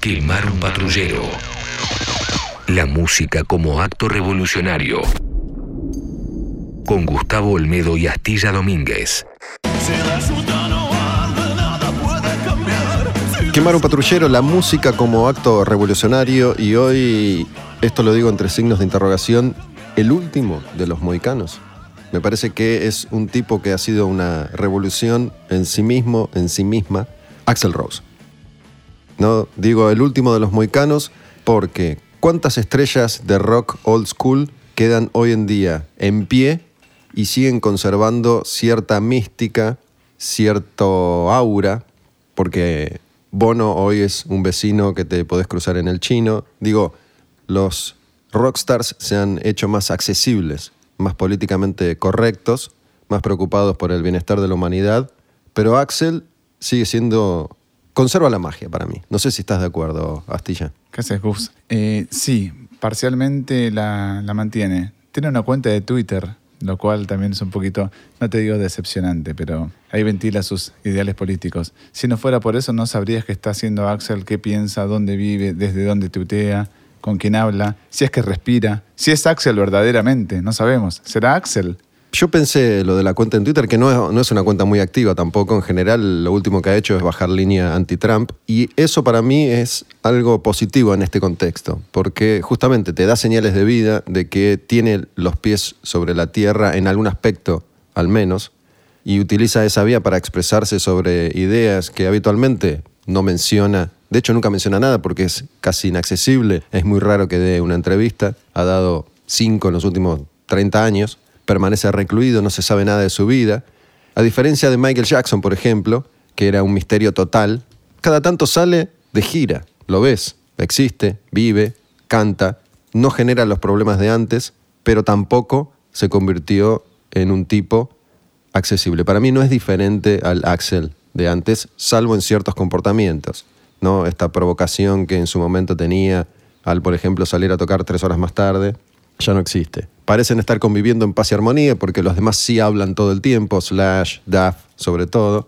Quemar un patrullero. La música como acto revolucionario. Con Gustavo Olmedo y Astilla Domínguez. Quemar un patrullero, la música como acto revolucionario y hoy, esto lo digo entre signos de interrogación, el último de los mohicanos. Me parece que es un tipo que ha sido una revolución en sí mismo, en sí misma, Axel Rose. No digo el último de los mohicanos porque ¿cuántas estrellas de rock old school quedan hoy en día en pie y siguen conservando cierta mística, cierto aura? Porque Bono hoy es un vecino que te podés cruzar en el chino. Digo, los rockstars se han hecho más accesibles, más políticamente correctos, más preocupados por el bienestar de la humanidad, pero Axel sigue siendo... conserva la magia para mí. No sé si estás de acuerdo, Astilla. ¿Qué haces, Gus? Eh, sí, parcialmente la, la mantiene. Tiene una cuenta de Twitter lo cual también es un poquito, no te digo decepcionante, pero ahí ventila sus ideales políticos. Si no fuera por eso, no sabrías qué está haciendo Axel, qué piensa, dónde vive, desde dónde tutea, con quién habla, si es que respira, si es Axel verdaderamente, no sabemos. ¿Será Axel? Yo pensé lo de la cuenta en Twitter, que no es, una cuenta muy activa tampoco. En general, lo último que ha hecho es bajar línea anti-Trump. Y eso para mí es algo positivo en este contexto, porque justamente te da señales de vida de que tiene los pies sobre la tierra en algún aspecto, al menos, y utiliza esa vía para expresarse sobre ideas que habitualmente no menciona. De hecho, nunca menciona nada porque es casi inaccesible. Es muy raro que dé una entrevista. Ha dado cinco en los últimos 30 años permanece recluido, no se sabe nada de su vida. A diferencia de Michael Jackson, por ejemplo, que era un misterio total, cada tanto sale de gira, lo ves, existe, vive, canta, no genera los problemas de antes, pero tampoco se convirtió en un tipo accesible. Para mí no es diferente al Axel de antes, salvo en ciertos comportamientos. ¿no? Esta provocación que en su momento tenía al, por ejemplo, salir a tocar tres horas más tarde, ya no existe. Parecen estar conviviendo en paz y armonía porque los demás sí hablan todo el tiempo, Slash, Duff sobre todo,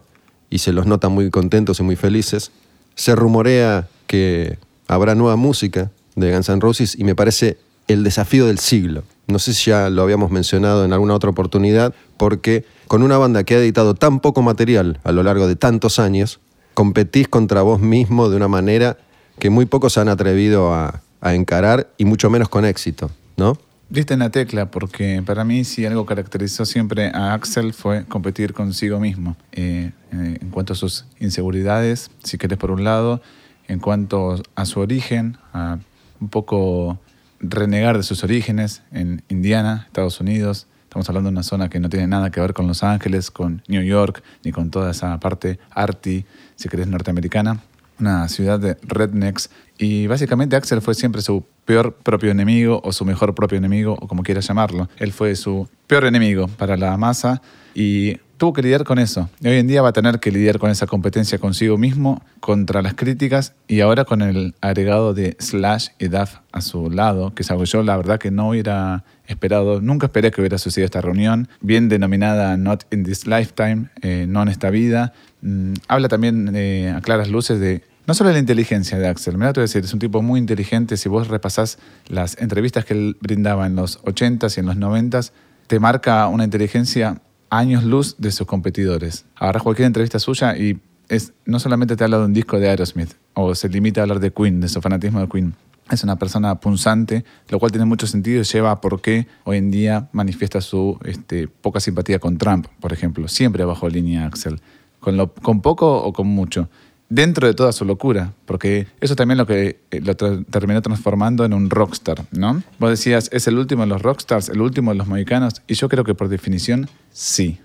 y se los nota muy contentos y muy felices. Se rumorea que habrá nueva música de Guns N' Roses y me parece el desafío del siglo. No sé si ya lo habíamos mencionado en alguna otra oportunidad, porque con una banda que ha editado tan poco material a lo largo de tantos años, competís contra vos mismo de una manera que muy pocos han atrevido a, a encarar y mucho menos con éxito. ¿no? Diste en la tecla, porque para mí si algo caracterizó siempre a Axel fue competir consigo mismo. Eh, eh, en cuanto a sus inseguridades, si querés por un lado, en cuanto a su origen, a un poco renegar de sus orígenes en Indiana, Estados Unidos. Estamos hablando de una zona que no tiene nada que ver con Los Ángeles, con New York, ni con toda esa parte arty, si querés, norteamericana. Una ciudad de rednecks. Y básicamente Axel fue siempre su peor propio enemigo o su mejor propio enemigo o como quieras llamarlo. Él fue su peor enemigo para la masa y tuvo que lidiar con eso. Y hoy en día va a tener que lidiar con esa competencia consigo mismo, contra las críticas y ahora con el agregado de Slash y Duff a su lado, que es algo yo la verdad que no hubiera esperado, nunca esperé que hubiera sucedido esta reunión, bien denominada Not in this lifetime, eh, no en esta vida. Mm, habla también a claras luces de no solo la inteligencia de Axel, me da a decir, es un tipo muy inteligente. Si vos repasás las entrevistas que él brindaba en los 80s y en los 90s, te marca una inteligencia años luz de sus competidores. Agarras cualquier entrevista suya y es, no solamente te habla de un disco de Aerosmith o se limita a hablar de Queen, de su fanatismo de Queen. Es una persona punzante, lo cual tiene mucho sentido y lleva a por qué hoy en día manifiesta su este, poca simpatía con Trump, por ejemplo. Siempre bajo línea Axel. Con, lo, con poco o con mucho dentro de toda su locura, porque eso también lo que eh, lo terminó transformando en un rockstar, ¿no? Vos decías, es el último de los rockstars, el último de los mexicanos, y yo creo que por definición, sí.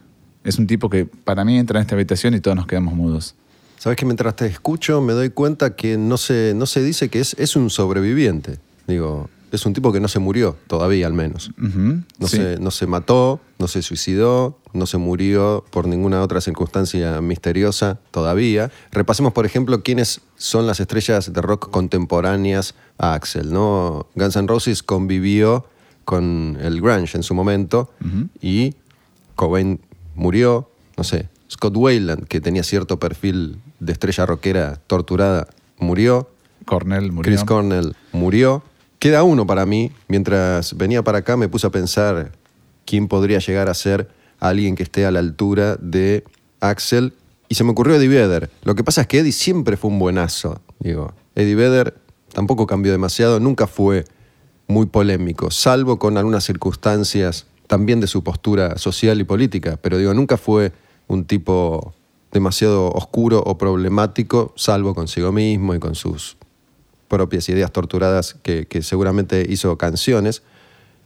Es un tipo que para mí entra en esta habitación y todos nos quedamos mudos. Sabes que mientras te escucho me doy cuenta que no se, no se dice que es, es un sobreviviente. Digo, es un tipo que no se murió todavía al menos. no, se, no se mató, no se suicidó, no se murió por ninguna otra circunstancia misteriosa todavía. Repasemos, por ejemplo, quiénes son las estrellas de rock contemporáneas a Axel. ¿no? Guns N' Roses convivió con el grunge en su momento y Cobain murió, no sé, Scott Wayland, que tenía cierto perfil de estrella rockera torturada, murió. Cornell murió. Chris Cornell murió. Queda uno para mí. Mientras venía para acá me puse a pensar quién podría llegar a ser alguien que esté a la altura de Axel. Y se me ocurrió Eddie Vedder. Lo que pasa es que Eddie siempre fue un buenazo. Digo, Eddie Vedder tampoco cambió demasiado, nunca fue muy polémico, salvo con algunas circunstancias también de su postura social y política. Pero digo, nunca fue un tipo demasiado oscuro o problemático, salvo consigo mismo y con sus propias ideas torturadas que, que seguramente hizo canciones.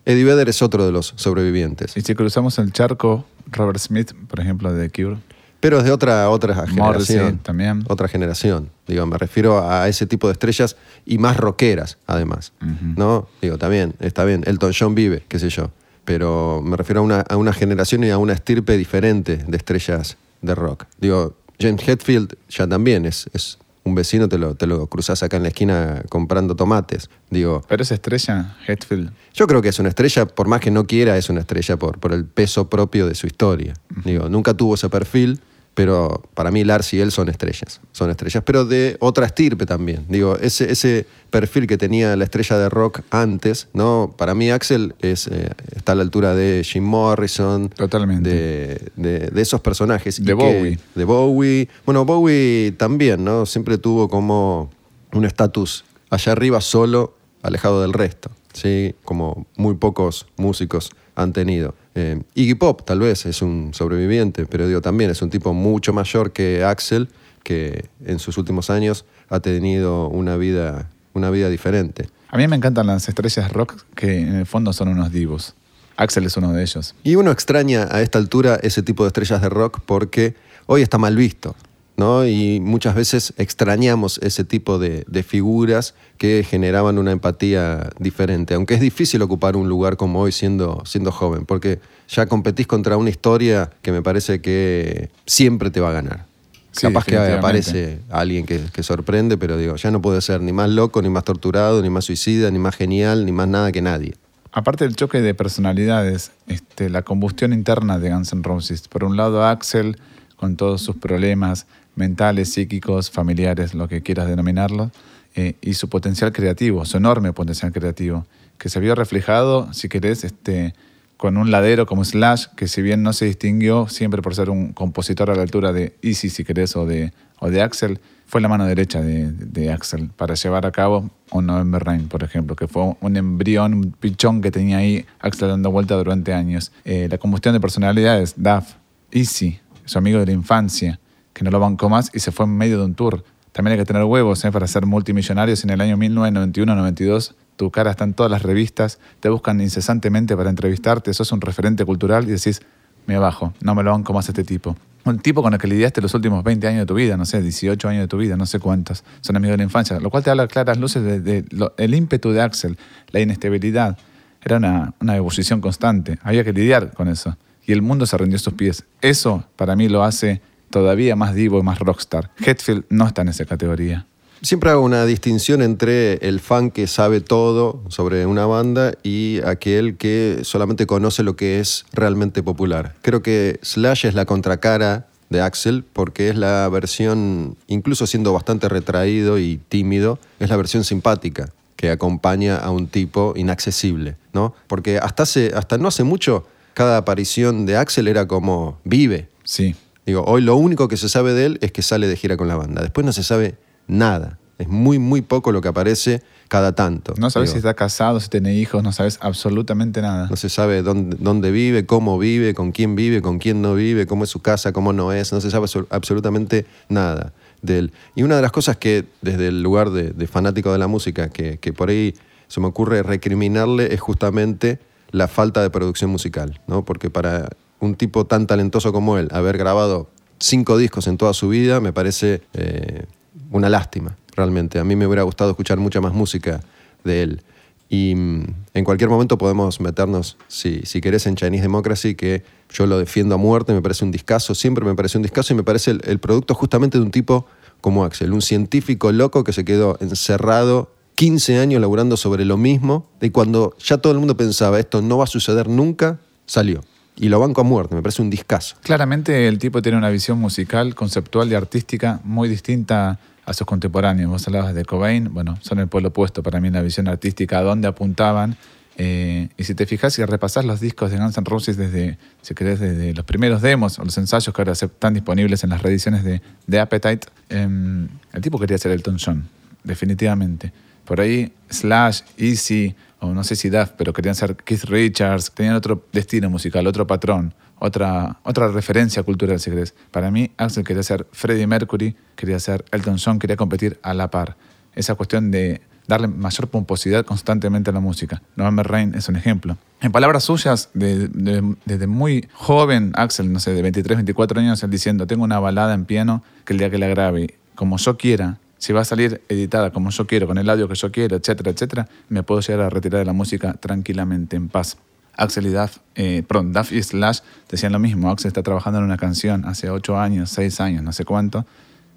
Eddie Vedder es otro de los sobrevivientes. Y si cruzamos el charco, Robert Smith, por ejemplo, de The Cure. Pero es de otra, otra Morrissey generación. también. Otra generación. Digo, me refiero a ese tipo de estrellas y más rockeras, además. ¿No? Digo, también, está bien. Elton John vive, qué sé yo. Pero me refiero a una, a una generación y a una estirpe diferente de estrellas de rock. Digo, James Hetfield ya también es, es un vecino, te lo, te lo cruzás acá en la esquina comprando tomates. Digo, Pero esa estrella, Hetfield, yo creo que es una estrella, por más que no quiera, es una estrella por, por el peso propio de su historia. Digo, nunca tuvo ese perfil, pero para mí Lars y él son estrellas. Son estrellas, pero de otra estirpe también. Digo, ese, ese perfil que tenía la estrella de rock antes, ¿no? Para mí Axel es, eh, está a la altura de Jim Morrison. Totalmente. De, de- de esos personajes. De que- Bowie. de Bowie. Bueno, Bowie también, ¿no? Siempre tuvo como un estatus allá arriba solo, alejado del resto, ¿sí? Como muy pocos músicos han tenido. Eh, Iggy Pop tal vez es un sobreviviente, pero digo, también es un tipo mucho mayor que Axel, que en sus últimos años ha tenido una vida, una vida diferente. A mí me encantan las estrellas rock que en el fondo son unos divos. Axel es uno de ellos. Y uno extraña a esta altura ese tipo de estrellas de rock porque hoy está mal visto, ¿no? Y muchas veces extrañamos ese tipo de, de figuras que generaban una empatía diferente, aunque es difícil ocupar un lugar como hoy siendo, siendo joven, porque ya competís contra una historia que me parece que siempre te va a ganar. Sí, Capaz que aparece alguien que, que sorprende, pero digo, ya no puede ser ni más loco, ni más torturado, ni más suicida, ni más genial, ni más nada que nadie. Aparte del choque de personalidades, este, la combustión interna de Guns N' Roses. Por un lado, Axel, con todos sus problemas mentales, psíquicos, familiares, lo que quieras denominarlo, eh, y su potencial creativo, su enorme potencial creativo, que se vio reflejado, si querés, este, con un ladero como Slash, que si bien no se distinguió siempre por ser un compositor a la altura de Easy, si querés, o de, o de Axel, fue la mano derecha de, de Axel para llevar a cabo un November Rain, por ejemplo, que fue un embrión, un pichón que tenía ahí Axel dando vuelta durante años. Eh, la combustión de personalidades, Duff, Easy, su amigo de la infancia, que no lo bancó más y se fue en medio de un tour. También hay que tener huevos ¿eh? para ser multimillonarios. En el año 1991-92, tu cara está en todas las revistas, te buscan incesantemente para entrevistarte, sos un referente cultural y decís, me bajo, no me lo banco más este tipo. Un tipo con el que lidiaste los últimos 20 años de tu vida, no sé, 18 años de tu vida, no sé cuántos, son amigos de la infancia, lo cual te habla claras luces del ímpetu de Axel, la inestabilidad. Era una, una ebullición constante, había que lidiar con eso. Y el mundo se rindió a sus pies. Eso, para mí, lo hace todavía más divo y más rockstar. Hetfield no está en esa categoría. Siempre hago una distinción entre el fan que sabe todo sobre una banda y aquel que solamente conoce lo que es realmente popular. Creo que Slash es la contracara de Axel porque es la versión, incluso siendo bastante retraído y tímido, es la versión simpática que acompaña a un tipo inaccesible, ¿no? Porque hasta, hace, hasta no hace mucho cada aparición de Axel era como vive, Sí. Digo, hoy lo único que se sabe de él es que sale de gira con la banda. Después no se sabe nada. Es muy, muy poco lo que aparece cada tanto. No sabes Digo, si está casado, si tiene hijos, no sabes absolutamente nada. No se sabe dónde, dónde vive, cómo vive, con quién vive, con quién no vive, cómo es su casa, cómo no es. No se sabe absol- absolutamente nada de él. Y una de las cosas que, desde el lugar de, de fanático de la música, que, que por ahí se me ocurre recriminarle, es justamente la falta de producción musical. ¿no? Porque para un tipo tan talentoso como él, haber grabado cinco discos en toda su vida, me parece eh, una lástima, realmente. A mí me hubiera gustado escuchar mucha más música de él. Y mm, en cualquier momento podemos meternos, si, si querés, en Chinese Democracy, que yo lo defiendo a muerte, me parece un discazo, siempre me pareció un discazo y me parece el, el producto justamente de un tipo como Axel, un científico loco que se quedó encerrado 15 años laburando sobre lo mismo y cuando ya todo el mundo pensaba esto no va a suceder nunca, salió. Y lo banco a muerte, me parece un discazo. Claramente el tipo tiene una visión musical, conceptual y artística muy distinta a sus contemporáneos. Vos hablabas de Cobain, bueno, son el pueblo opuesto para mí en la visión artística, a dónde apuntaban. Eh, y si te fijas y repasás los discos de Guns N' Roses desde, si querés, desde los primeros demos o los ensayos que ahora están disponibles en las reediciones de, Appetite, em, el tipo quería ser Elton John, definitivamente. Por ahí Slash, Easy, o no sé si Duff, pero querían ser Keith Richards, tenían otro destino musical, otro patrón, otra, otra referencia cultural, si querés. Para mí, Axel quería ser Freddie Mercury, quería ser Elton John, quería competir a la par. Esa cuestión de darle mayor pomposidad constantemente a la música. November Rain es un ejemplo. En palabras suyas, desde muy joven, Axel, no sé, de 23, 24 años, él diciendo, tengo una balada en piano que el día que la grabe, como yo quiera, si va a salir editada como yo quiero, con el audio que yo quiero, etcétera, etcétera, me puedo llegar a retirar de la música tranquilamente, en paz. Axel y Duff, eh, perdón, Duff y Slash decían lo mismo. Axel está trabajando en una canción hace ocho años, seis años, no sé cuánto,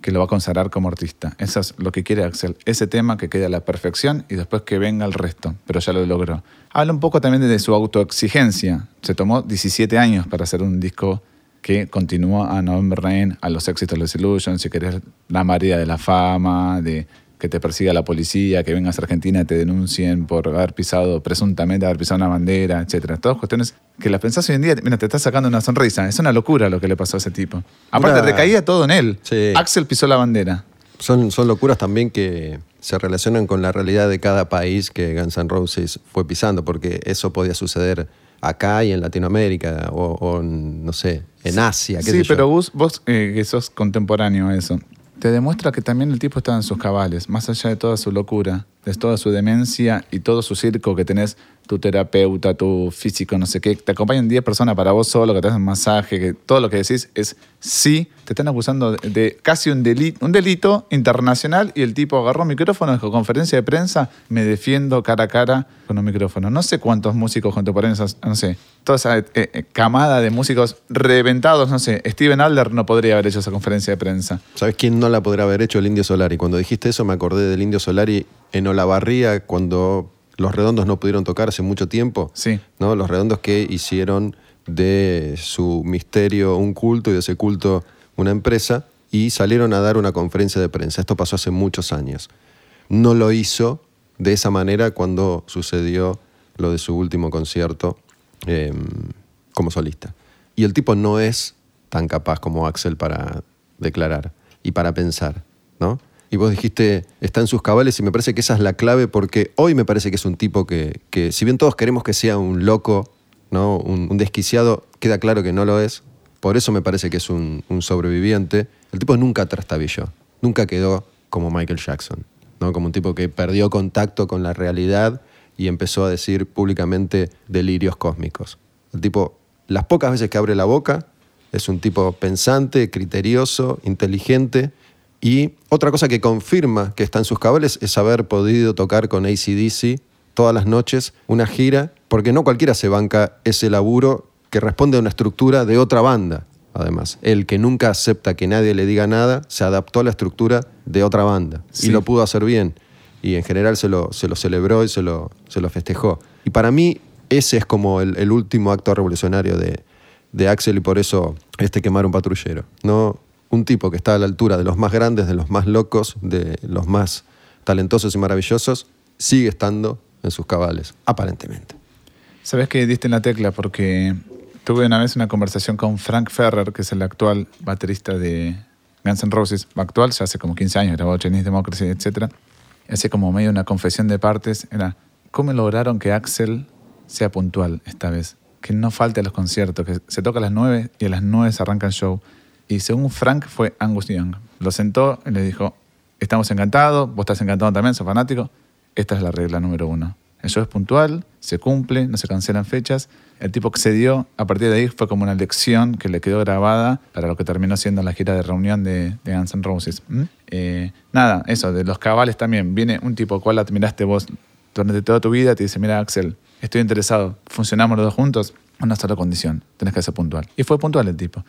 que lo va a consagrar como artista. Eso es lo que quiere Axel. Ese tema que quede a la perfección y después que venga el resto, pero ya lo logró. Habla un poco también de su autoexigencia. Se tomó 17 años para hacer un disco que continúa a November Rain, a los éxitos de los Illusions, si querés la María de la Fama, de que te persiga la policía, que vengas a Argentina y te denuncien por haber pisado, presuntamente haber pisado una bandera, etc. Todas cuestiones que las pensás hoy en día, mira, te estás sacando una sonrisa. Es una locura lo que le pasó a ese tipo. Aparte, recaía todo en él. Axel pisó la bandera. Son, son locuras también que se relacionan con la realidad de cada país que Guns N' Roses fue pisando, porque eso podía suceder acá y en Latinoamérica o, no sé, en Asia. sí, pero vos, vos eh, que sos contemporáneo a eso, te demuestra que también el tipo estaba en sus cabales, más allá de toda su locura, de toda su demencia y todo su circo que tenés tu terapeuta, tu físico, no sé qué, te acompañan 10 personas para vos solo, que te hacen masaje, que todo lo que decís es sí, te están acusando de, casi un delito, un delito internacional y el tipo agarró micrófono, dijo conferencia de prensa, me defiendo cara a cara con un micrófono. No sé cuántos músicos contemporáneos, no sé, toda esa eh, eh, camada de músicos reventados, no sé, Steven Adler no podría haber hecho esa conferencia de prensa. ¿Sabes quién no la podría haber hecho? El Indio Solari. Cuando dijiste eso me acordé del Indio Solari en Olavarría cuando los redondos no pudieron tocar hace mucho tiempo. Sí. ¿no? Los redondos que hicieron de su misterio un culto y de ese culto una empresa y salieron a dar una conferencia de prensa. Esto pasó hace muchos años. No lo hizo de esa manera cuando sucedió lo de su último concierto em, como solista. Y el tipo no es tan capaz como Axel para declarar y para pensar, ¿no? Y vos dijiste, está en sus cabales y me parece que esa es la clave porque hoy me parece que es un tipo que, si bien todos queremos que sea un loco, ¿no? Un, desquiciado, queda claro que no lo es. Por eso me parece que es un, sobreviviente. El tipo nunca trastabilló, nunca quedó como Michael Jackson, ¿no? como un tipo que perdió contacto con la realidad y empezó a decir públicamente delirios cósmicos. El tipo, las pocas veces que abre la boca, es un tipo pensante, criterioso, inteligente y otra cosa que confirma que está en sus cabales es haber podido tocar con ACDC todas las noches una gira, porque no cualquiera se banca ese laburo que responde a una estructura de otra banda. Además, el que nunca acepta que nadie le diga nada, se adaptó a la estructura de otra banda y lo pudo hacer bien. Y en general se lo, se lo celebró y se lo, se lo festejó. Y para mí ese es como el, último acto revolucionario de, de Axel y por eso este quemar un patrullero. No, un tipo que está a la altura de los más grandes, de los más locos, de los más talentosos y maravillosos, sigue estando en sus cabales, aparentemente. Sabes que diste en la tecla porque tuve una vez una conversación con Frank Ferrer, que es el actual baterista de Guns N' Roses, actual, ya hace como 15 años, grabó Chinese Democracy, etc. Hace como medio una confesión de partes, era cómo lograron que Axel sea puntual esta vez, que no falte a los conciertos, que se toca a las 9 y a las 9 se arranca el show y según Frank fue Angus Young. Lo sentó y le dijo, estamos encantados, vos estás encantado también, sos fanático. Esta es la regla número uno. El show es puntual, se cumple, no se cancelan fechas. El tipo accedió, a partir de ahí fue como una lección que le quedó grabada para lo que terminó siendo la gira de reunión de, de Guns N' Roses. Eh, nada, eso, de los cabales también. Viene un tipo cual admiraste vos durante toda tu vida, te dice, mira Axel, estoy interesado, funcionamos los dos juntos, una sola condición, tenés que ser puntual. Y fue puntual el tipo.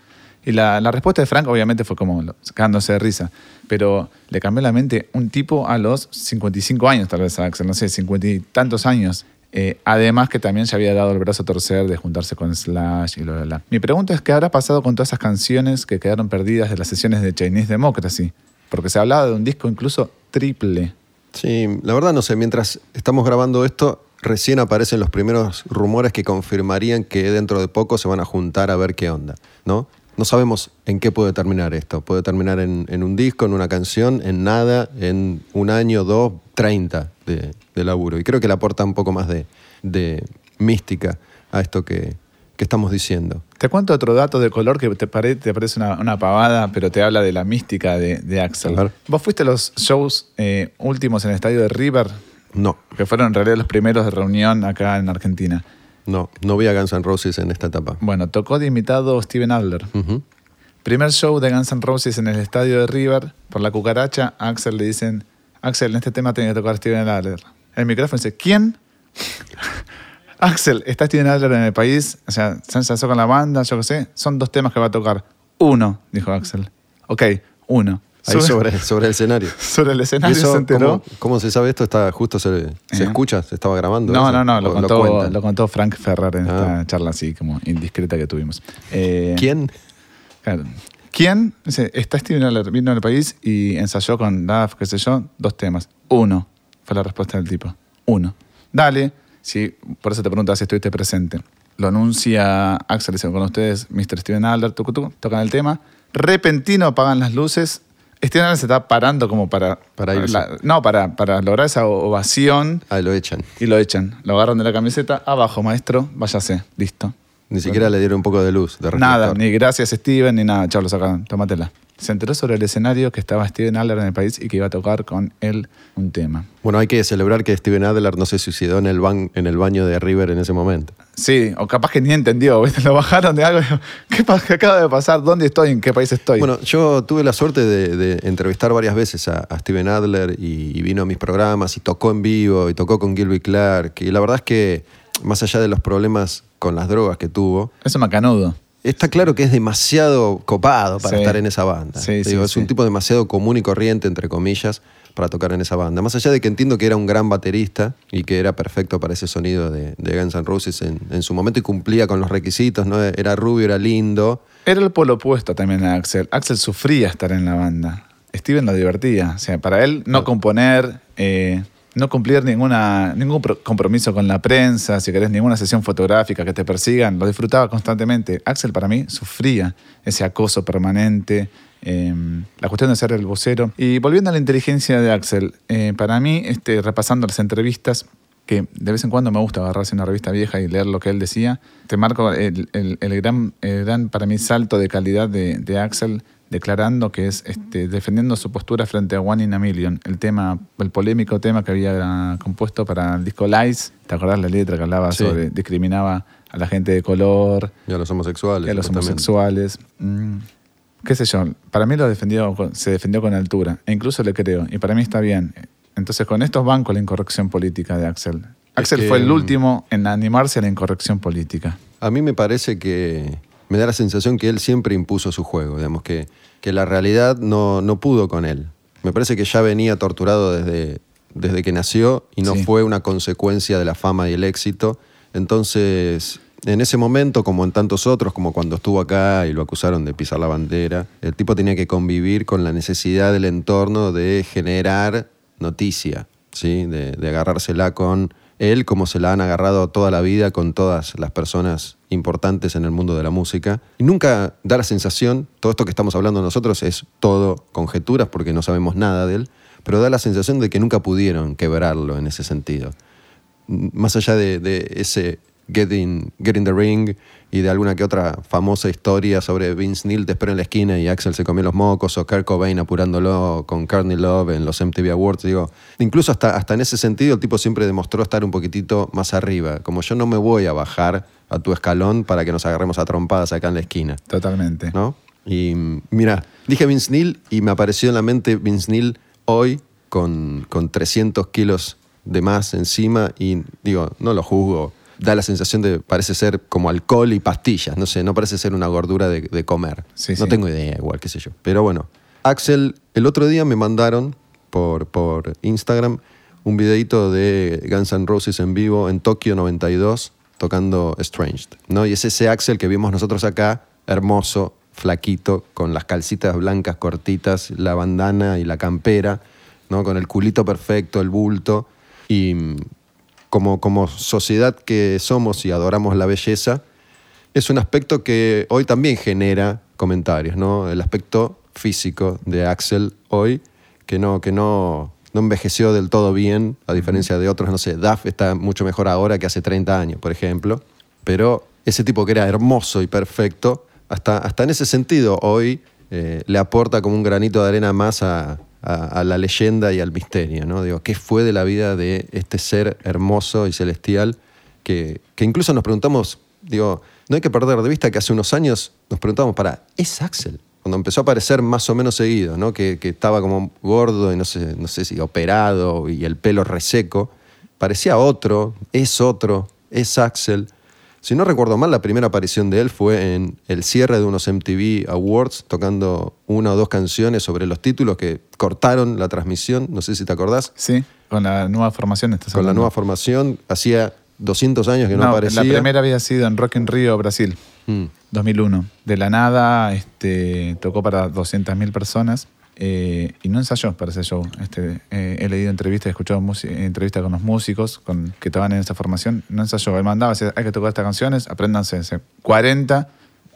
Y la, respuesta de Frank obviamente fue como sacándose de risa, pero le cambió la mente un tipo a los 55 años, tal vez, Axel, no sé, 50 y tantos años. Eh, además que también se había dado el brazo a torcer de juntarse con Slash y lo de Mi pregunta es qué habrá pasado con todas esas canciones que quedaron perdidas de las sesiones de Chinese Democracy. porque se hablaba de un disco incluso triple. Sí, la verdad no sé, mientras estamos grabando esto, recién aparecen los primeros rumores que confirmarían que dentro de poco se van a juntar a ver qué onda, ¿no? No sabemos en qué puede terminar esto. Puede terminar en, en un disco, en una canción, en nada, en un año, dos, treinta de, de laburo. Y creo que le aporta un poco más de, de mística a esto que, que estamos diciendo. Te cuento otro dato de color que te, pare- te parece una, una pavada, pero te habla de la mística de, de Axel. ¿Vos fuiste a los shows eh, últimos en el estadio de River? No, Que fueron en realidad los primeros de reunión acá en Argentina. No, no vi a Guns N' Roses en esta etapa. Bueno, tocó de invitado Steven Adler. Primer show de Guns N' Roses en el estadio de River, por la cucaracha, a Axel le dicen, Axel, en este tema tiene que tocar Steven Adler. El micrófono dice, ¿quién? Axel, está Steven Adler en el país, o sea, se ensayó con la banda, yo qué sé, son dos temas que va a tocar. Uno, dijo Axel. Ok, uno. Ahí sobre, sobre el escenario. sobre el ¿Y escenario eso se enteró. ¿cómo, cómo se sabe esto? Está justo se, se Eh. escucha, se estaba grabando. No, eso? no, no, lo ¿O contó, lo contó Frank Ferrer en Ah. esta charla así como indiscreta que tuvimos. Eh, ¿Quién? Claro. ¿Quién? Dice, está Steven Adler, vino al país y ensayó con Duff, qué sé yo, dos temas. Uno, fue la respuesta del tipo. Uno. Dale. Sí, por eso te preguntaba si estuviste presente. Lo anuncia Axel, dice, con ustedes, Mr. Steven Adler, tocan el tema. Repentino apagan las luces. Adler se está parando como para... Para irse. la- no, para, para lograr esa ovación Ah, lo echan. y lo echan. Lo agarran de la camiseta. Abajo, maestro, váyase. Listo. Ni siquiera le dieron un poco de luz. De Nada, ni gracias Steven, ni nada. Chao, lo sacaron. Tómatela. Se enteró sobre el escenario que estaba Steven Adler en el país y que iba a tocar con él un tema. Bueno, hay que celebrar que Steven Adler no se suicidó en el, ban- en el baño de River en ese momento. Sí, o capaz que ni entendió, ¿viste? Lo bajaron de algo. ¿Qué, qué acaba de pasar? ¿Dónde estoy? ¿En qué país estoy? Bueno, yo tuve la suerte de, de entrevistar varias veces a, a Steven Adler y, y vino a mis programas y tocó en vivo y tocó con Gilby Clark. Y la verdad es que, más allá de los problemas con las drogas que tuvo, Eso macanudo. está claro que es demasiado copado para Sí. estar en esa banda. Sí, sí, es un tipo demasiado común y corriente, entre comillas, para tocar en esa banda. Más allá de que entiendo que era un gran baterista y que era perfecto para ese sonido de, de Guns N' Roses en, en su momento y cumplía con los requisitos, ¿no? Era rubio, era lindo. Era el polo opuesto también a Axel. Axel sufría estar en la banda. Steven lo divertía. O sea, para él no componer, eh, no cumplir ninguna, ningún pro- compromiso con la prensa, si querés, ninguna sesión fotográfica que te persigan, lo disfrutaba constantemente. Axel para mí sufría ese acoso permanente, eh, la cuestión de ser el vocero. Y volviendo a la inteligencia de Axel, eh, para mí, este, repasando las entrevistas, que de vez en cuando me gusta agarrarse una revista vieja y leer lo que él decía. Te marco el, el- gran, gran, para mí, salto de calidad de Axel, declarando que es este, defendiendo su postura frente a One in a Million, el tema, el polémico tema que había compuesto para el disco Lies. ¿Te acordás la letra que hablaba Sí. sobre discriminaba a la gente de color, Y a los homosexuales. y a los homosexuales? Mm, qué sé yo, para mí lo defendió, se defendió con altura, e incluso le creo, y para mí está bien. Entonces con estos bancos la incorrección política de Axel. Axel que, fue el mm, último en animarse a la incorrección política. A mí me parece que me da la sensación que él siempre impuso su juego, digamos, que, que la realidad no, no pudo con él. Me parece que ya venía torturado desde, desde que nació y no Sí. fue una consecuencia de la fama y el éxito. Entonces, en ese momento, como en tantos otros, como cuando estuvo acá y lo acusaron de pisar la bandera, el tipo tenía que convivir con la necesidad del entorno de generar noticia, ¿sí? de, de agarrársela con él como se la han agarrado toda la vida con todas las personas importantes en el mundo de la música. Y nunca da la sensación, todo esto que estamos hablando nosotros es todo conjeturas porque no sabemos nada de él, pero da la sensación de que nunca pudieron quebrarlo en ese sentido. Más allá de ese Get in, Get in the Ring y de alguna que otra famosa historia sobre Vince Neil te espera en la esquina y Axel se comió los mocos o Kurt Cobain apurándolo con Courtney Love en los MTV Awards, digo, incluso hasta, hasta en ese sentido el tipo siempre demostró estar un poquitito más arriba, como yo no me voy a bajar a tu escalón para que nos agarremos a trompadas acá en la esquina. Totalmente. ¿no? Y mira, dije Vince Neil y me apareció en la mente Vince Neil hoy con, con 300 kilos de más encima y digo, no lo juzgo. Da la sensación de, parece ser como alcohol y pastillas, no sé, no parece ser una gordura de, de comer. Sí, no sí. tengo idea, igual, qué sé yo. Pero bueno, Axel, el otro día me mandaron por, por Instagram un videito de Guns N' Roses en vivo en Tokio 92 tocando Estranged, ¿no? Y es ese Axel que vimos nosotros acá, hermoso, flaquito, con las calcitas blancas cortitas, la bandana y la campera, ¿no? con el culito perfecto, el bulto. Y como, como sociedad que somos y adoramos la belleza, es un aspecto que hoy también genera comentarios, ¿no? El aspecto físico de Axel hoy, que no, que no, no envejeció del todo bien, a diferencia de otros, no sé, Duff está mucho mejor ahora que hace 30 años, por ejemplo, pero ese tipo que era hermoso y perfecto, hasta, hasta en ese sentido hoy eh, le aporta como un granito de arena más a, a, la leyenda y al misterio, ¿no? Digo, ¿qué fue de la vida de este ser hermoso y celestial que, que incluso nos preguntamos, digo, no hay que perder de vista que hace unos años nos preguntamos, para, ¿es Axel? Cuando empezó a aparecer más o menos seguido, ¿no? que, que estaba como gordo y no sé, no sé si operado y el pelo reseco, parecía otro, es otro, es Axel. Si no recuerdo mal, la primera aparición de él fue en el cierre de unos MTV Awards, tocando una o dos canciones sobre los títulos que cortaron la transmisión. No sé si te acordás. Sí, con la nueva formación. con la nueva formación. Hacía 200 años que no, aparecía. La primera había sido en Rock in Rio, Brasil, 2001. Mm. De la nada este, tocó para 200.000 personas eh, y no ensayó para ese show. Este, eh, he leído entrevistas, he escuchado entrevistas con los músicos que estaban en esa formación. No ensayó. Él mandaba, hay que tocar estas canciones, apréndanse 40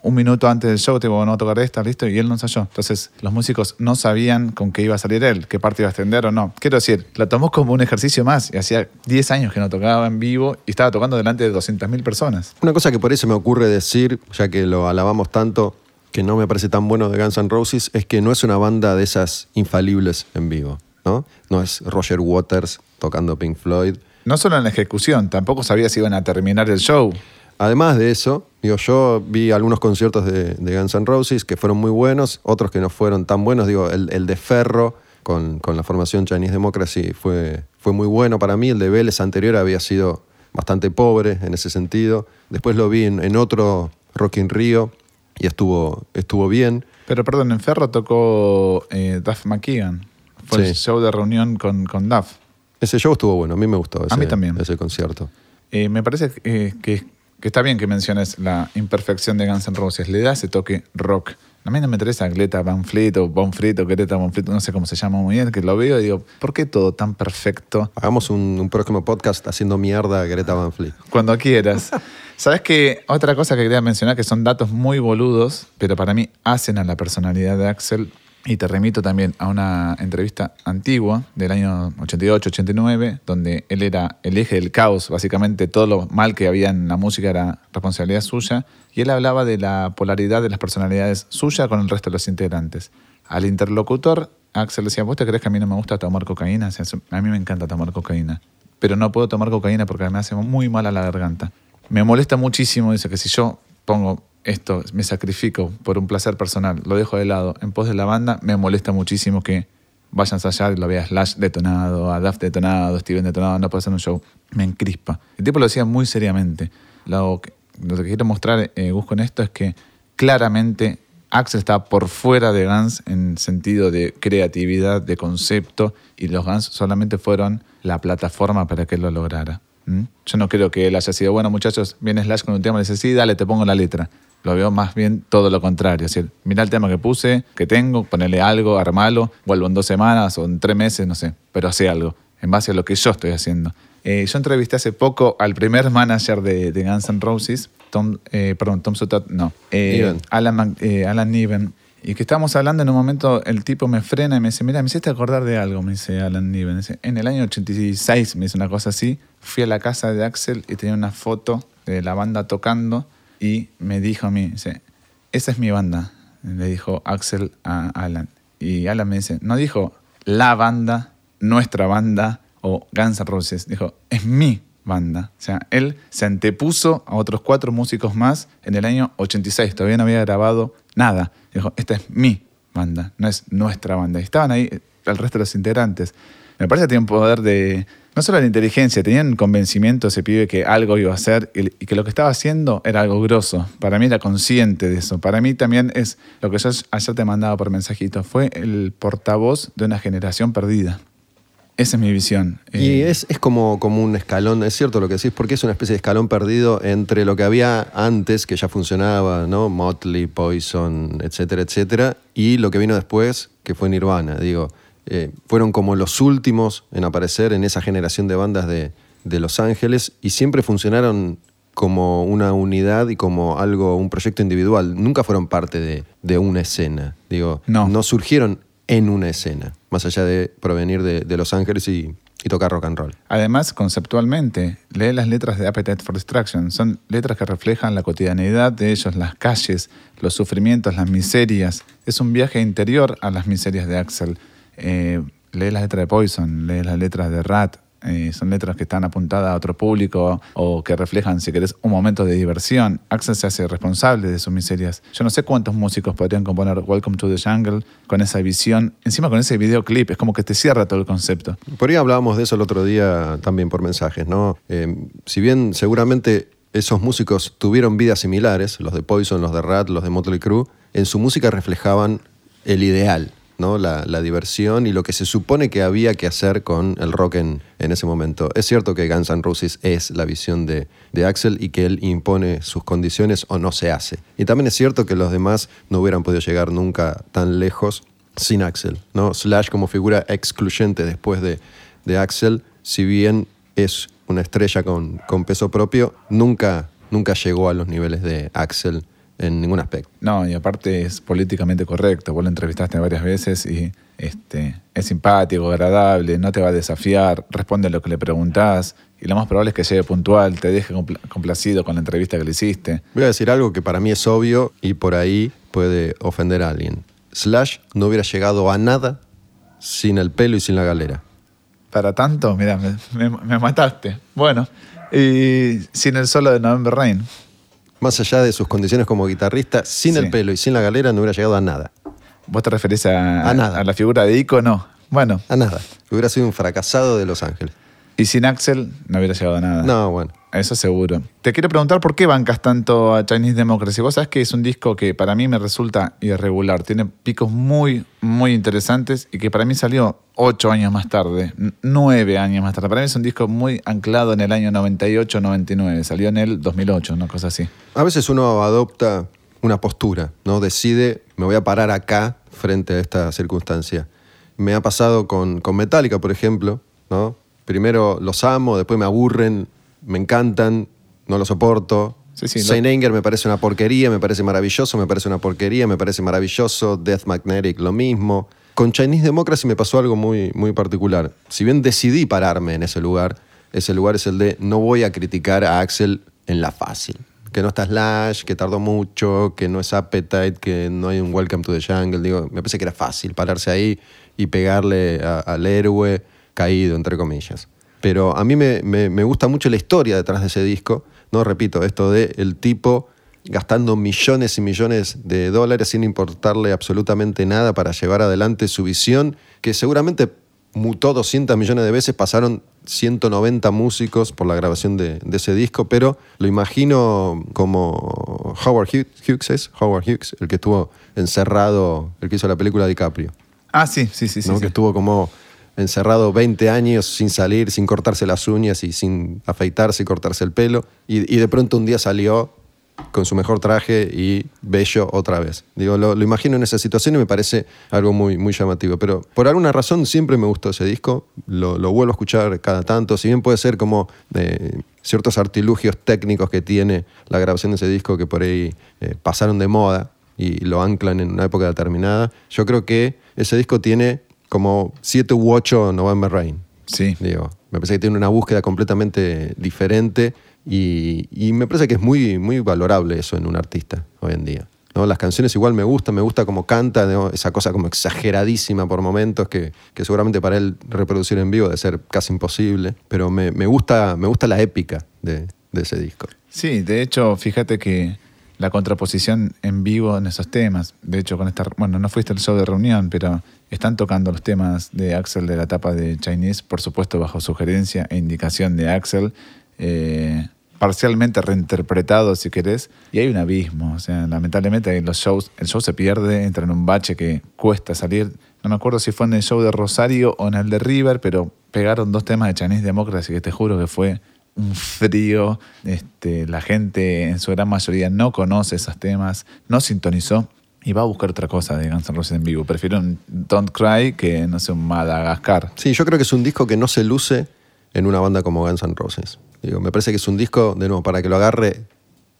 un minuto antes del show, tipo, no tocar esta, listo, y él no ensayó. Entonces, los músicos no sabían con qué iba a salir él, qué parte iba a extender o no. Quiero decir, la tomó como un ejercicio más, y hacía 10 años que no tocaba en vivo y estaba tocando delante de 200.000 personas. Una cosa que por eso me ocurre decir, ya que lo alabamos tanto, que no me parece tan bueno de Guns N' Roses, es que no es una banda de esas infalibles en vivo, ¿no? No es Roger Waters tocando Pink Floyd. No solo en la ejecución, tampoco sabía si iban a terminar el show. Además de eso, digo, yo vi algunos conciertos de, Guns N' Roses que fueron muy buenos, otros que no fueron tan buenos. Digo, el, de Ferro con, la formación Chinese Democracy fue, fue muy bueno para mí. El de Vélez anterior había sido bastante pobre en ese sentido. Después lo vi en, otro Rock in Rio y estuvo, estuvo bien. Pero perdón, en Ferro tocó eh, Duff McKeegan. Fue el show de reunión con, con Duff. Ese show estuvo bueno, a mí me gustó ese, a mí también. ese concierto. Eh, me parece que, que que está bien que menciones la imperfección de Guns N' Roses, le da ese toque rock. A mí no me interesa Greta Van Fleet o Von Fleet o Greta Van Fleet, no sé cómo se llama muy bien, que lo veo y digo, ¿por qué todo tan perfecto? Hagamos un, próximo podcast haciendo mierda a Greta Van Fleet. Cuando quieras. ¿Sabes qué? Otra cosa que quería mencionar, que son datos muy boludos, pero para mí hacen a la personalidad de Axel y te remito también a una entrevista antigua del año 88-89, donde él era el eje del caos, básicamente todo lo mal que había en la música era responsabilidad suya, y él hablaba de la polaridad de las personalidades suya con el resto de los integrantes. Al interlocutor, Axel decía, ¿vos te crees que a mí no me gusta tomar cocaína? a mí me encanta tomar cocaína, pero no puedo tomar cocaína porque me hace muy mal a la garganta. Me molesta muchísimo, dice que si yo pongo esto, me sacrifico por un placer personal, lo dejo de lado en pos de la banda, me molesta muchísimo que vayan allá y lo veas Slash detonado, a Duff detonado, Steven detonado, no puede hacer un show. Me encrispa. El tipo lo decía muy seriamente. Lo lo que quiero mostrar, eh, Gus, con esto es que claramente Axel está por fuera de Guns en sentido de creatividad, de concepto, y los Guns solamente fueron la plataforma para que él lo lograra. Yo no creo que él haya sido, bueno, muchachos, viene Slash con un tema y dice, sí, dale, te pongo la letra. Lo veo más bien todo lo contrario. Es mira el tema que puse, que tengo, ponerle algo, armalo, vuelvo en dos semanas o en tres meses, no sé, pero hace algo, en base a lo que yo estoy haciendo. Eh, yo entrevisté hace poco al primer manager de, Guns N' Roses, Tom, eh, perdón, Tom Sutat, no, eh, Alan, Alan Niven, y que estábamos hablando en un momento, el tipo me frena y me dice, mira, me hiciste acordar de algo, me dice Alan Niven. en el año 86, me dice una cosa así, fui a la casa de Axel y tenía una foto de la banda tocando y me dijo a mí, dice, esa es mi banda, le dijo Axel a Alan. Y Alan me dice, no dijo la banda, nuestra banda o Guns N' Roses, dijo, es mi banda. O sea, él se antepuso a otros cuatro músicos más en el año 86, todavía no había grabado nada. Dijo, esta es mi banda, no es nuestra banda. Y estaban ahí el resto de los integrantes. Me parece que tiene un poder de, no solo la inteligencia, tenían convencimiento ese pibe que algo iba a hacer y, que lo que estaba haciendo era algo grosso. Para mí era consciente de eso. Para mí también es lo que yo ayer te mandaba por mensajito. Fue el portavoz de una generación perdida. Esa es mi visión. Y Eh, es, es como, como un escalón, es cierto lo que decís, porque es una especie de escalón perdido entre lo que había antes, que ya funcionaba, ¿no? Motley, Poison, etcétera, etcétera, y lo que vino después, que fue Nirvana. Digo, eh, fueron como los últimos en aparecer en esa generación de bandas de, de Los Ángeles y siempre funcionaron como una unidad y como algo, un proyecto individual. Nunca fueron parte de, de una escena. Digo, No. no surgieron en una escena, más allá de provenir de, Los Ángeles y, y tocar rock and roll. Además, conceptualmente, lee las letras de Appetite for Destruction. Son letras que reflejan la cotidianidad de ellos, las calles, los sufrimientos, las miserias. Es un viaje interior a las miserias de Axel. Eh, lee las letras de Poison, lee las letras de Rat. Eh, son letras que están apuntadas a otro público o que reflejan, si querés, un momento de diversión. Axel se hace responsable de sus miserias. Yo no sé cuántos músicos podrían componer Welcome to the Jungle con esa visión. Encima con ese videoclip, es como que te cierra todo el concepto. Por ahí hablábamos de eso el otro día también por mensajes, ¿no? Eh, si bien seguramente esos músicos tuvieron vidas similares, los de Poison, los de Rat, los de Motley Crue, en su música reflejaban el ideal, ¿no? La, diversión y lo que se supone que había que hacer con el rock en, ese momento. Es cierto que Guns N' Roses es la visión de, Axel y que él impone sus condiciones o no se hace. Y también es cierto que los demás no hubieran podido llegar nunca tan lejos sin Axel, ¿no? Slash como figura excluyente después de, de Axel, si bien es una estrella con, con peso propio, nunca, nunca llegó a los niveles de Axel en ningún aspecto. No, y aparte es políticamente correcto. Vos lo entrevistaste varias veces y este, es simpático, agradable, no te va a desafiar, responde a lo que le preguntás y lo más probable es que llegue puntual, te deje compl- complacido con la entrevista que le hiciste. Voy a decir algo que para mí es obvio y por ahí puede ofender a alguien. Slash no hubiera llegado a nada sin el pelo y sin la galera. Para tanto, mira, me, me- me mataste. Bueno, y sin el solo de November Rain. Más allá de sus condiciones como guitarrista, sin Sí. el pelo y sin la galera no hubiera llegado a nada. ¿Vos te referís a, A nada. la figura de Ico? No. Bueno, A nada. Hubiera sido un fracasado de Los Ángeles. y sin Axel no hubiera llegado a nada. No, bueno. Eso seguro. Te quiero preguntar por qué bancas tanto a Chinese Democracy. Vos sabés que es un disco que para mí me resulta irregular. Tiene picos muy, muy interesantes y que para mí salió ocho años más tarde, nueve años más tarde. Para mí es un disco muy anclado en el año 98-99. Salió en el 2008, una cosa así. A veces uno adopta una postura, ¿no? Decide, me voy a parar acá frente a esta circunstancia. Me ha pasado con, con Metallica, por ejemplo, ¿no? Primero los amo, después me aburren, me encantan, no los soporto. Sí, lo- Anger me parece una porquería, me parece maravilloso, me parece una porquería, me parece maravilloso. Death Magnetic, lo mismo. Con Chinese Democracy me pasó algo muy, muy particular. Si bien decidí pararme en ese lugar, ese lugar es el de no voy a criticar a Axel en la fácil. Que no está Slash, que tardó mucho, que no es Appetite, que no hay un Welcome to the Jungle. Digo, me parece que era fácil pararse ahí y pegarle a- al héroe caído, entre comillas. Pero a mí me, me- me gusta mucho la historia detrás de ese disco. No repito, esto de el tipo gastando millones y millones de dólares sin importarle absolutamente nada para llevar adelante su visión, que seguramente mutó 200 millones de veces, pasaron 190 músicos por la grabación de, de ese disco, pero lo imagino como Howard Hughes, Hughes es Howard Hughes, el que estuvo encerrado, el que hizo la película DiCaprio. Ah, sí, sí, sí, sí. ¿no? sí. que estuvo como encerrado 20 años sin salir, sin cortarse las uñas y sin afeitarse y cortarse el pelo. Y, de pronto un día salió con su mejor traje y bello otra vez. Digo, lo, lo imagino en esa situación y me parece algo muy, muy llamativo. Pero por alguna razón siempre me gustó ese disco, lo, lo vuelvo a escuchar cada tanto, si bien puede ser como eh, ciertos artilugios técnicos que tiene la grabación de ese disco que por ahí eh, pasaron de moda y lo anclan en una época determinada, yo creo que ese disco tiene como 7 u 8 November Rain. Sí. Digo, me parece que tiene una búsqueda completamente diferente y, y me parece que es muy, muy valorable eso en un artista hoy en día. ¿no? Las canciones igual me gustan, me gusta cómo canta, ¿no? esa cosa como exageradísima por momentos que, que seguramente para él reproducir en vivo debe ser casi imposible, pero me, me gusta, me gusta la épica de, de ese disco. Sí, de hecho, fíjate que la contraposición en vivo en esos temas, de hecho, con esta, bueno, no fuiste al show de reunión, pero están tocando los temas de Axel de la etapa de Chinese, por supuesto, bajo sugerencia e indicación de Axel, eh, parcialmente reinterpretado, si querés, y hay un abismo, o sea, lamentablemente en los shows, el show se pierde, entra en un bache que cuesta salir, no me acuerdo si fue en el show de Rosario o en el de River, pero pegaron dos temas de Chinese Democracy que te juro que fue un frío. Este, la gente en su gran mayoría no conoce esos temas, no sintonizó y va a buscar otra cosa de Guns N' Roses en vivo. Prefiero un Don't Cry que, no sé, un Madagascar. Sí, yo creo que es un disco que no se luce en una banda como Guns N' Roses. Digo, me parece que es un disco, de nuevo, para que lo agarre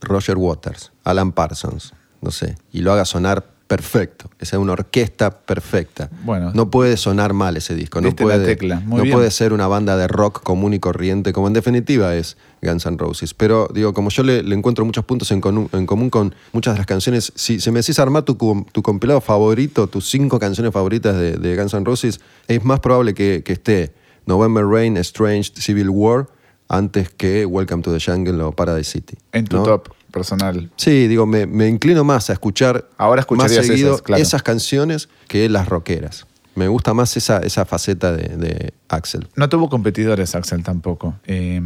Roger Waters, Alan Parsons, no sé, y lo haga sonar perfecto. Esa es una orquesta perfecta. Bueno. no puede sonar mal ese disco. No la puede, tecla. Muy no bien. puede ser una banda de rock común y corriente, como en definitiva es Guns N' Roses. Pero digo, como yo le, le encuentro muchos puntos en, común con muchas de las canciones, si, si me decís armar tu, com- tu compilado favorito, tus cinco canciones favoritas de, de Guns N' Roses, es más probable que, que esté November Rain, Strange, Civil War, antes que Welcome to the Jungle o Paradise City. En tu ¿no? top personal. Sí, digo, me, me inclino más a escuchar Ahora más seguido esas, claro. esas canciones que las rockeras. Me gusta más esa, esa faceta de, de Axel. No tuvo competidores Axel tampoco. Eh,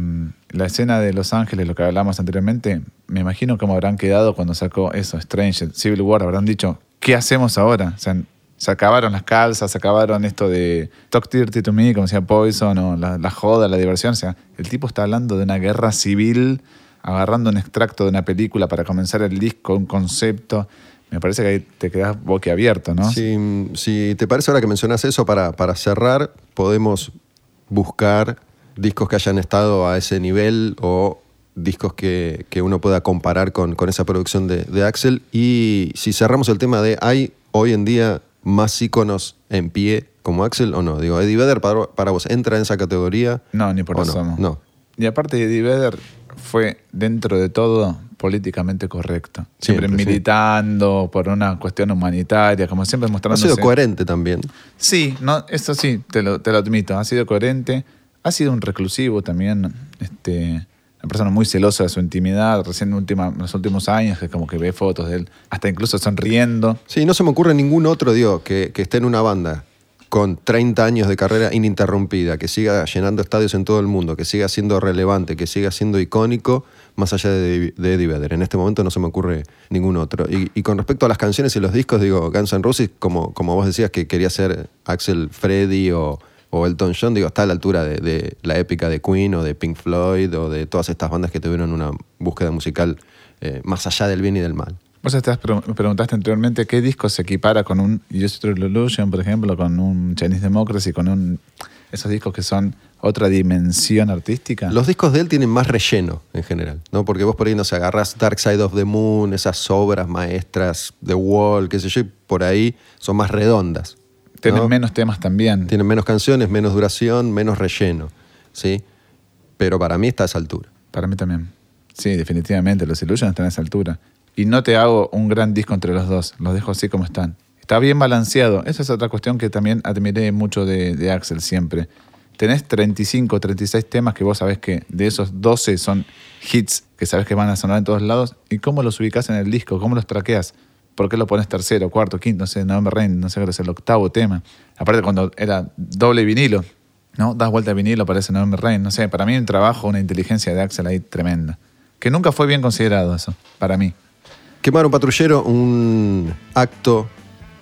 la escena de Los Ángeles, lo que hablamos anteriormente, me imagino cómo habrán quedado cuando sacó eso, Strange, Civil War, habrán dicho, ¿qué hacemos ahora? O sea, se acabaron las calzas, se acabaron esto de Talk Dirty to Me, como decía Poison, o la, la joda, la diversión. O sea, el tipo está hablando de una guerra civil, agarrando un extracto de una película para comenzar el disco, un concepto. Me parece que ahí te quedas boquiabierto, ¿no? Si, si te parece ahora que mencionas eso, para, para cerrar, podemos buscar discos que hayan estado a ese nivel o discos que, que uno pueda comparar con, con esa producción de, de Axel. Y si cerramos el tema de, ¿hay hoy en día más íconos en pie como Axel o no? Digo, Eddie Vedder para, para vos entra en esa categoría. No, ni por ¿O eso. no? No. Y aparte, Eddie Vedder fue, dentro de todo, políticamente correcto. Siempre, Siempre, sí. militando por una cuestión humanitaria, como siempre Ha mostrándose. sido coherente también. Sí, no, eso sí, te lo, te lo admito. Ha sido coherente. Ha sido un reclusivo también. Este, una persona muy celosa de su intimidad. Recién en, última, en los últimos años, que como que ve fotos de él, hasta incluso sonriendo. Sí, no se me ocurre ningún otro, digo, que, que esté en una banda con 30 años de carrera ininterrumpida, que siga llenando estadios en todo el mundo, que siga siendo relevante, que siga siendo icónico, más allá de, de Eddie Vedder. En este momento no se me ocurre ningún otro. Y, con respecto a las canciones y los discos, digo, Guns N' Roses, como, como vos decías que quería ser Axel Freddy o, Elton John, digo, está a la altura de, de la épica de Queen o de Pink Floyd o de todas estas bandas que tuvieron una búsqueda musical eh, más allá del bien y del mal. Vos estás pre- me preguntaste anteriormente qué disco se equipara con un Just Illusion, por ejemplo, con un Chinese Democracy, con un esos discos que son otra dimensión artística. Los discos de él tienen más relleno en general, ¿no? Porque vos por ahí, no sé, agarrás Dark Side of the Moon, esas obras maestras, The Wall, qué sé yo, y por ahí son más redondas. Tienen ¿no? menos temas también. Tienen menos canciones, menos duración, menos relleno, ¿sí? Pero para mí está a esa altura. Para mí también. Sí, definitivamente, los Illusions están a esa altura. Y no te hago un gran disco entre los dos, los dejo así como están. Está bien balanceado. Esa es otra cuestión que también admiré mucho de, Axel siempre. Tenés 35, 36 temas que vos sabés que de esos 12 son hits que sabés que van a sonar en todos lados. ¿Y cómo los ubicás en el disco? ¿Cómo los traqueas? ¿Por qué lo pones tercero, cuarto, quinto? No sé, November Rain, no sé cuál es el octavo tema. Aparte cuando era doble vinilo, ¿no? Das vuelta a vinilo, aparece November Rain. No sé, para mí un trabajo, una inteligencia de Axel ahí tremenda. Que nunca fue bien considerado eso, para mí. Quemar un patrullero, un acto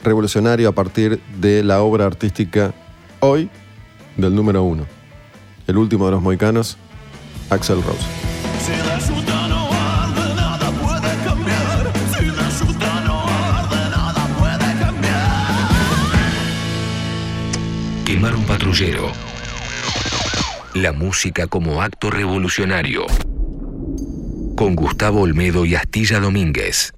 revolucionario a partir de la obra artística hoy del número uno. El último de los moicanos, Axel Rose. Si resulta no arde, nada puede cambiar. Si resulta no arde, nada puede cambiar. Quemar un patrullero. La música como acto revolucionario. Con Gustavo Olmedo y Astilla Domínguez.